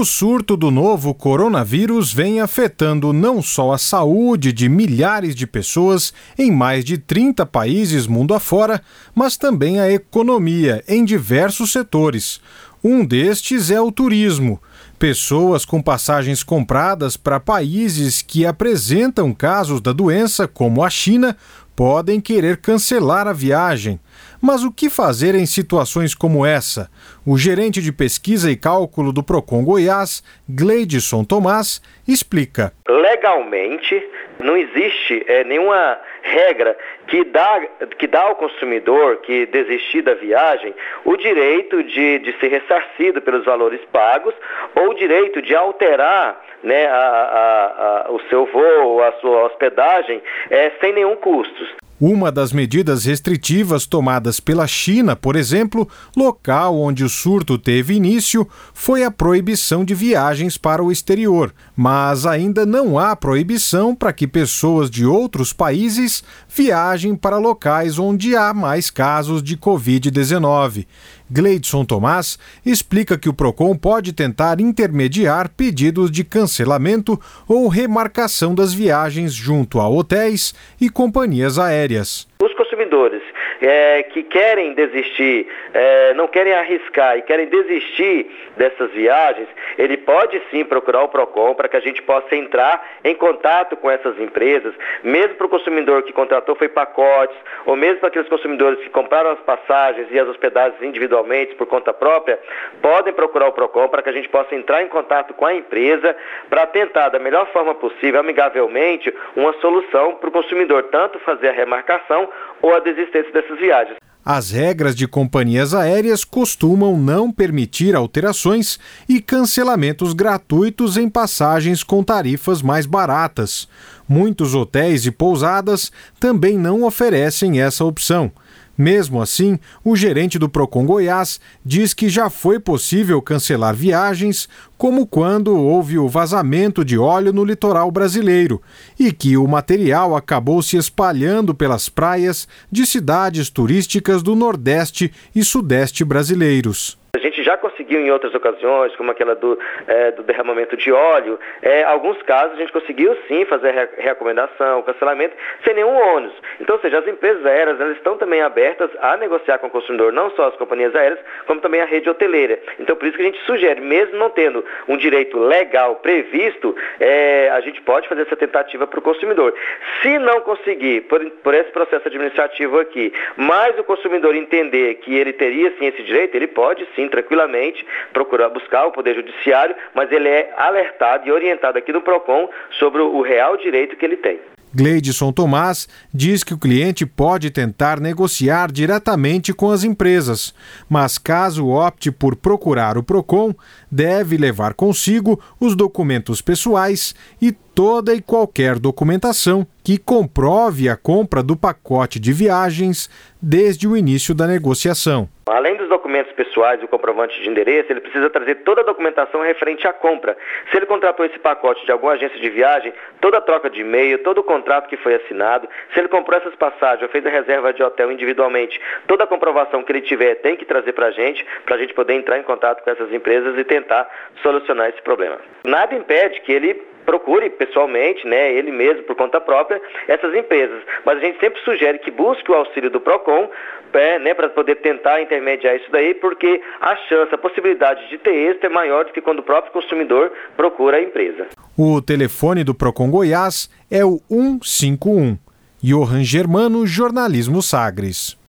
O surto do novo coronavírus vem afetando não só a saúde de milhares de pessoas em mais de 30 países mundo afora, mas também a economia em diversos setores. Um destes é o turismo. Pessoas com passagens compradas para países que apresentam casos da doença, como a China, podem querer cancelar a viagem. Mas o que fazer em situações como essa? O gerente de pesquisa e cálculo do Procon Goiás, Gleidson Tomás, explica. Legalmente, não existe é, nenhuma regra que dá, que dá ao consumidor que desistir da viagem o direito de, de ser ressarcido pelos valores pagos ou o direito de alterar né, a, a, a, o seu voo, a sua hospedagem, é, sem nenhum custo. Uma das medidas restritivas tomadas pela China, por exemplo, local onde o surto teve início, foi a proibição de viagens para o exterior. Mas ainda não há proibição para que pessoas de outros países viajem para locais onde há mais casos de Covid-19. Gleidson Tomás explica que o PROCON pode tentar intermediar pedidos de cancelamento ou remarcação das viagens junto a hotéis e companhias aéreas aéreas. Os consumidores é, que querem desistir, é, não querem arriscar e querem desistir dessas viagens, ele pode sim procurar o PROCON para que a gente possa entrar em contato com essas empresas, mesmo para o consumidor que contratou foi pacotes, ou mesmo para aqueles consumidores que compraram as passagens e as hospedagens individualmente por conta própria, podem procurar o PROCON para que a gente possa entrar em contato com a empresa para tentar, da melhor forma possível, amigavelmente, uma solução para o consumidor, tanto fazer a remarcação ou a desistência viagens. As regras de companhias aéreas costumam não permitir alterações e cancelamentos gratuitos em passagens com tarifas mais baratas. Muitos hotéis e pousadas também não oferecem essa opção. Mesmo assim, o gerente do Procon Goiás diz que já foi possível cancelar viagens, como quando houve o vazamento de óleo no litoral brasileiro, e que o material acabou se espalhando pelas praias de cidades turísticas do Nordeste e Sudeste brasileiros. Já conseguiu em outras ocasiões, como aquela do, é, do derramamento de óleo, é, alguns casos a gente conseguiu sim fazer re recomendação, cancelamento, sem nenhum ônus. Então, ou seja, as empresas aéreas elas estão também abertas a negociar com o consumidor, não só as companhias aéreas, como também a rede hoteleira. Então, por isso que a gente sugere, mesmo não tendo um direito legal previsto, é, a gente pode fazer essa tentativa para o consumidor. Se não conseguir, por, por esse processo administrativo aqui, mas o consumidor entender que ele teria sim esse direito, ele pode sim sim, tranquilamente, procurar buscar o Poder Judiciário, mas ele é alertado e orientado aqui no PROCON sobre o real direito que ele tem. Gleidson Tomás diz que o cliente pode tentar negociar diretamente com as empresas, mas caso opte por procurar o PROCON, deve levar consigo os documentos pessoais e toda e qualquer documentação que comprove a compra do pacote de viagens desde o início da negociação. Além dos documentos pessoais e o comprovante de endereço, ele precisa trazer toda a documentação referente à compra. Se ele contratou esse pacote de alguma agência de viagem, toda a troca de e-mail, todo o contrato que foi assinado, se ele comprou essas passagens ou fez a reserva de hotel individualmente, toda a comprovação que ele tiver tem que trazer para a gente, para a gente poder entrar em contato com essas empresas e tentar solucionar esse problema. Nada impede que ele procure pessoalmente, né, ele mesmo por conta própria, essas empresas. Mas a gente sempre sugere que busque o auxílio do Procon, é, né, para poder tentar intermediar isso daí, porque a chance, a possibilidade de ter êxito é maior do que quando o próprio consumidor procura a empresa. O telefone do Procon Goiás é o 151. Johan Germano, Jornalismo Sagres.